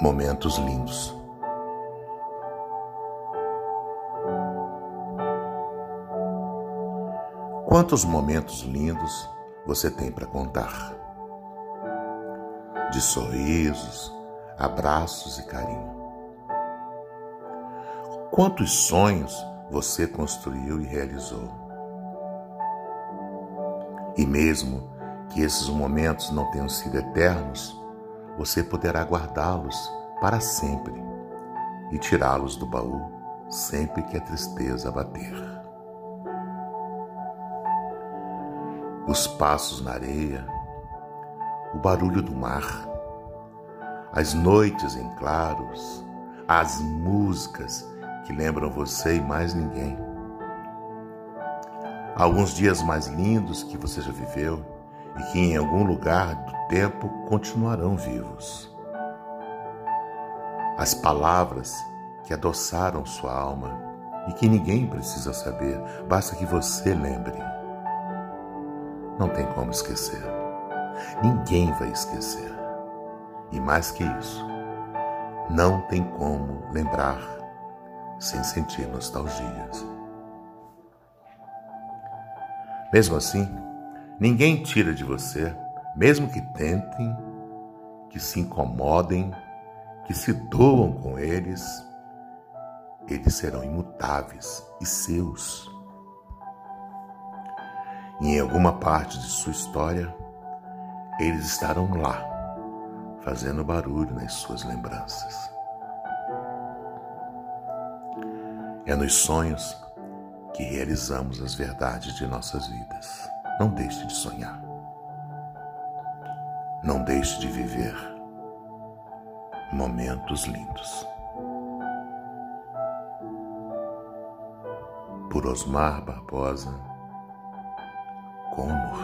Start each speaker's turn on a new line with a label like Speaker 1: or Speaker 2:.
Speaker 1: momentos lindos. Quantos momentos lindos você tem para contar? De sorrisos, abraços e carinho. Quantos sonhos você construiu e realizou? E mesmo que esses momentos não tenham sido eternos, você poderá guardá-los para sempre e tirá-los do baú sempre que a tristeza bater. Os passos na areia, o barulho do mar, as noites em claros, as músicas que lembram você e mais ninguém. Alguns dias mais lindos que você já viveu e que em algum lugar do tempo continuarão vivos. As palavras que adoçaram sua alma e que ninguém precisa saber, basta que você lembre. Não tem como esquecer. Ninguém vai esquecer. E mais que isso, não tem como lembrar sem sentir nostalgias. Mesmo assim, ninguém tira de você mesmo que tentem, que se incomodem, que se doam com eles, eles serão imutáveis e seus. E em alguma parte de sua história, eles estarão lá, fazendo barulho nas suas lembranças. É nos sonhos que realizamos as verdades de nossas vidas. Não deixe de sonhar. Não deixe de viver momentos lindos. Por Osmar Barbosa, com amor.